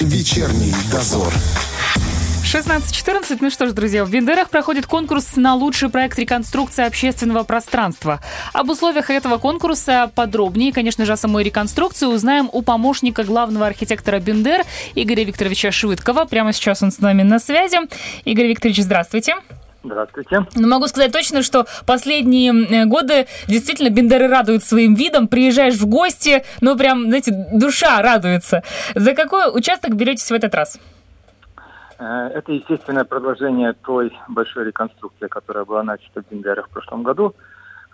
Вечерний дозор. 16.14. Ну что ж, друзья, в Бендерах проходит конкурс на лучший проект реконструкции общественного пространства. Об условиях этого конкурса подробнее, конечно же, о самой реконструкции узнаем у помощника главного архитектора Бендер Игоря Викторовича Швыдкова. Прямо сейчас он с нами на связи. Игорь Викторович, здравствуйте. Здравствуйте. Ну, могу сказать точно, что последние э, годы действительно Бендеры радуют своим видом. Приезжаешь в гости, ну, прям, знаете, душа радуется. За какой участок беретесь в этот раз? Э, это естественное продолжение той большой реконструкции, которая была начата в Бендере в прошлом году.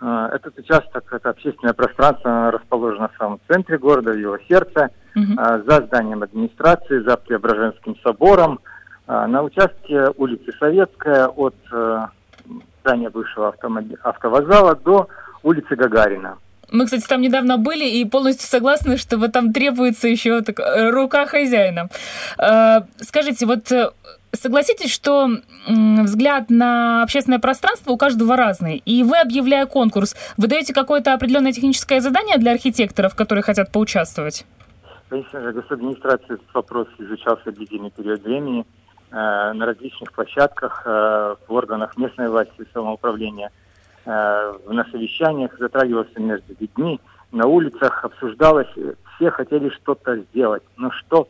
Э, этот участок, это общественное пространство, расположено в самом центре города, в его сердце, угу. за зданием администрации, за Преображенским собором, на участке улицы Советская от здания бывшего автовокзала до улицы Гагарина. Мы, кстати, там недавно были и полностью согласны, что вот там требуется еще так, э, рука хозяина. Э, скажите, вот э, согласитесь, что взгляд на общественное пространство у каждого разный, и вы, объявляя конкурс, вы даете какое-то определенное техническое задание для архитекторов, которые хотят поучаствовать? Конечно же, госадминистрации этот вопрос изучался длительный период времени на различных площадках, в органах местной власти и самоуправления – Э, на совещаниях затрагивался между людьми, на улицах обсуждалось, все хотели что-то сделать, но что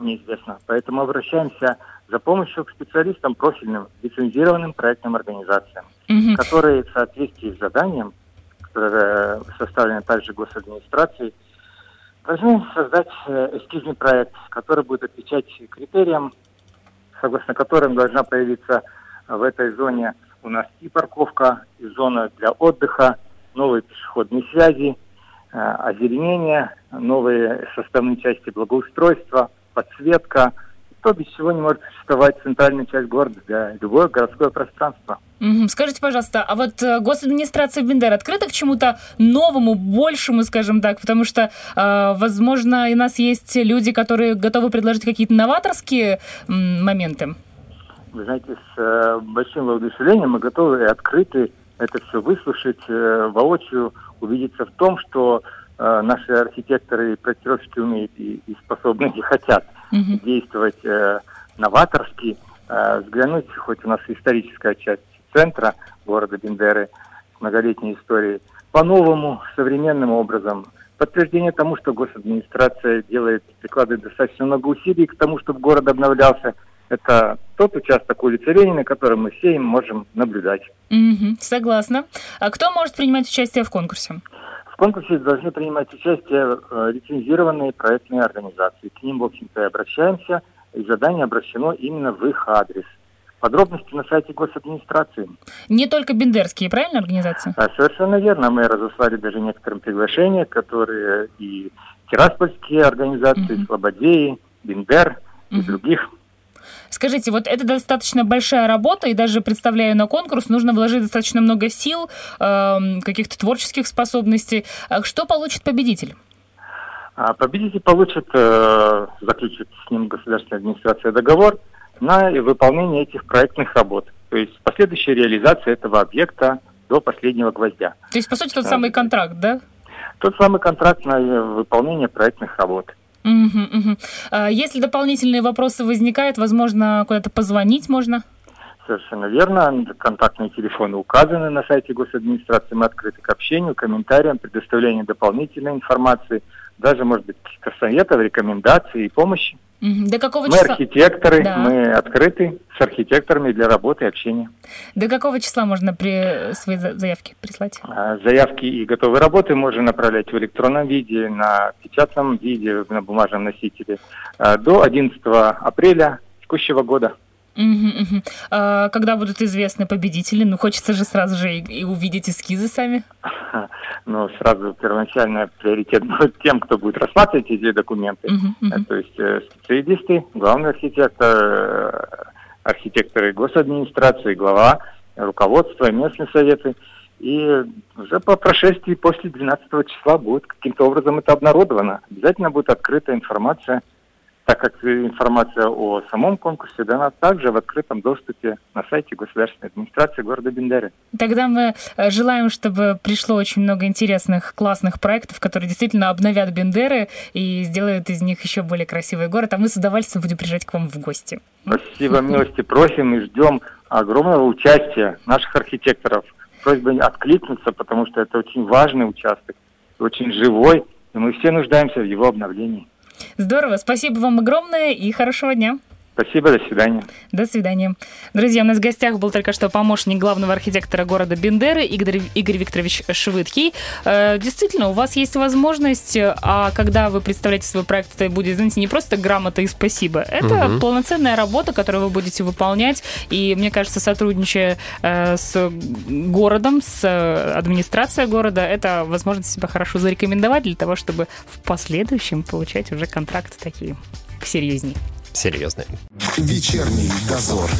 неизвестно. Поэтому обращаемся за помощью к специалистам профильным, лицензированным проектным организациям, угу. которые в соответствии с заданием, которое составлено также госадминистрацией, должны создать э, эскизный проект, который будет отвечать критериям, согласно которым должна появиться в этой зоне у нас и парковка, и зона для отдыха, новые пешеходные связи, э, озеленение, новые составные части благоустройства, подсветка. То, без чего не может существовать центральная часть города, да, любое городское пространство. Скажите, пожалуйста, а вот э, госадминистрация Бендер открыта к чему-то новому, большему, скажем так, потому что, э, возможно, у нас есть люди, которые готовы предложить какие-то новаторские моменты? Вы знаете, с э, большим воодушевлением мы готовы и открыты это все выслушать, э, воочию убедиться в том, что э, наши архитекторы и проектировщики умеют и, и способны, и хотят mm-hmm. действовать э, новаторски, э, взглянуть, хоть у нас историческая часть центра города Бендеры с многолетней историей, по-новому, современным образом. Подтверждение тому, что госадминистрация делает, прикладывает достаточно много усилий к тому, чтобы город обновлялся – это тот участок улицы Ленина, который мы все можем наблюдать. Угу, согласна. А кто может принимать участие в конкурсе? В конкурсе должны принимать участие э, лицензированные проектные организации. К ним, в общем-то, и обращаемся, и задание обращено именно в их адрес. Подробности на сайте госадминистрации. Не только бендерские, правильно, организации? А, совершенно верно. Мы разослали даже некоторым приглашения, которые и тираспольские организации, угу. Слободеи, Бендер угу. и других Скажите, вот это достаточно большая работа, и даже представляя на конкурс, нужно вложить достаточно много сил, э, каких-то творческих способностей. А что получит победитель? А победитель получит, э, заключит с ним государственная администрация договор на выполнение этих проектных работ. То есть последующая реализация этого объекта до последнего гвоздя. То есть, по сути, тот самый контракт, да? Тот самый контракт на выполнение проектных работ. Угу, угу. Если дополнительные вопросы возникают, возможно, куда-то позвонить можно? Совершенно верно. Контактные телефоны указаны на сайте госадминистрации. Мы открыты к общению, комментариям, предоставлению дополнительной информации, даже, может быть, каких-то советов, рекомендаций и помощи. До какого мы числа? архитекторы, да. мы открыты с архитекторами для работы и общения. До какого числа можно при свои заявки прислать? А, заявки и готовые работы можно направлять в электронном виде, на печатном виде, на бумажном носителе а, до 11 апреля текущего года. Угу, угу. А когда будут известны победители? Ну, хочется же сразу же и, и увидеть эскизы сами. Ну, сразу первоначально приоритет будет тем, кто будет рассматривать эти документы. Угу, угу. То есть э, специалисты, главный архитектор, э, архитекторы госадминистрации, глава, руководство, местные советы. И уже по прошествии после 12 числа будет каким-то образом это обнародовано. Обязательно будет открыта информация так как информация о самом конкурсе дана также в открытом доступе на сайте государственной администрации города Бендеры. Тогда мы э, желаем, чтобы пришло очень много интересных, классных проектов, которые действительно обновят Бендеры и сделают из них еще более красивый город, а мы с удовольствием будем приезжать к вам в гости. Спасибо, милости просим и ждем огромного участия наших архитекторов. Просьба откликнуться, потому что это очень важный участок, очень живой, и мы все нуждаемся в его обновлении. Здорово, спасибо вам огромное и хорошего дня. Спасибо, до свидания. До свидания. Друзья, у нас в гостях был только что помощник главного архитектора города Бендеры Игорь, Игорь Викторович Швыдкий. Э, действительно, у вас есть возможность, а когда вы представляете свой проект, это будет, знаете, не просто грамота и спасибо. Это угу. полноценная работа, которую вы будете выполнять. И мне кажется, сотрудничая э, с городом, с администрацией города, это возможность себя хорошо зарекомендовать для того, чтобы в последующем получать уже контракты такие серьезнее серьезные. Вечерний дозор.